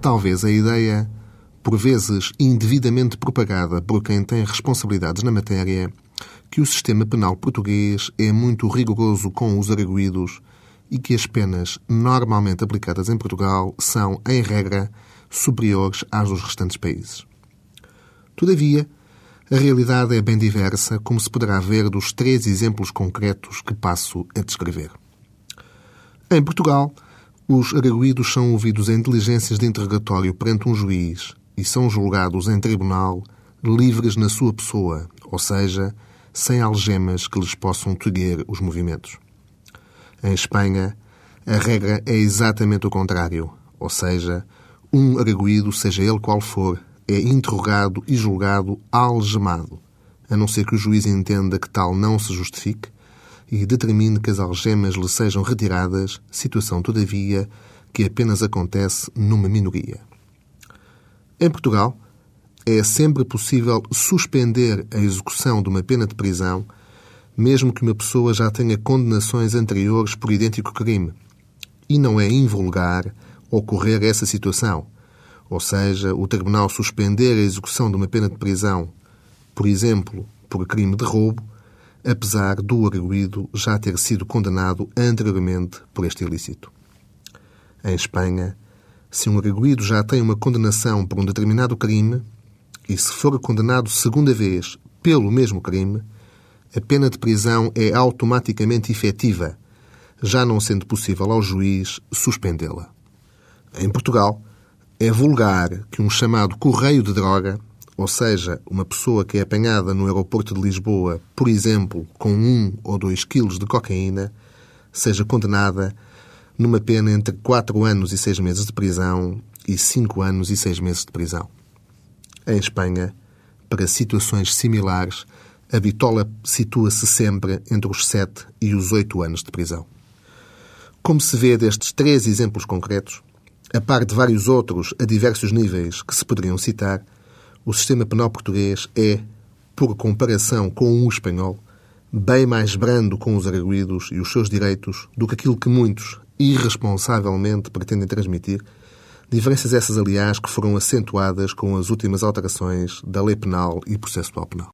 talvez a ideia, por vezes indevidamente propagada por quem tem responsabilidades na matéria, que o sistema penal português é muito rigoroso com os arguídos e que as penas normalmente aplicadas em Portugal são, em regra, superiores às dos restantes países. Todavia, a realidade é bem diversa, como se poderá ver dos três exemplos concretos que passo a descrever. Em Portugal, os arguídos são ouvidos em diligências de interrogatório perante um juiz e são julgados em tribunal livres na sua pessoa, ou seja, sem algemas que lhes possam tolher os movimentos. Em Espanha, a regra é exatamente o contrário, ou seja, um arguído, seja ele qual for, é interrogado e julgado algemado, a não ser que o juiz entenda que tal não se justifique e determine que as algemas lhe sejam retiradas, situação, todavia, que apenas acontece numa minoria. Em Portugal, é sempre possível suspender a execução de uma pena de prisão, mesmo que uma pessoa já tenha condenações anteriores por idêntico crime. E não é invulgar ocorrer essa situação, ou seja, o tribunal suspender a execução de uma pena de prisão, por exemplo, por crime de roubo, apesar do arguído já ter sido condenado anteriormente por este ilícito. Em Espanha, se um arguído já tem uma condenação por um determinado crime, e se for condenado segunda vez pelo mesmo crime, a pena de prisão é automaticamente efetiva, já não sendo possível ao juiz suspendê-la. Em Portugal, é vulgar que um chamado correio de droga, ou seja, uma pessoa que é apanhada no aeroporto de Lisboa, por exemplo, com um ou dois quilos de cocaína, seja condenada numa pena entre quatro anos e seis meses de prisão e cinco anos e seis meses de prisão. Em Espanha, para situações similares, a bitola situa-se sempre entre os 7 e os 8 anos de prisão. Como se vê destes três exemplos concretos, a par de vários outros a diversos níveis que se poderiam citar, o sistema penal português é, por comparação com o espanhol, bem mais brando com os arguídos e os seus direitos do que aquilo que muitos, irresponsavelmente, pretendem transmitir Diferenças essas, aliás, que foram acentuadas com as últimas alterações da Lei Penal e Processual Penal.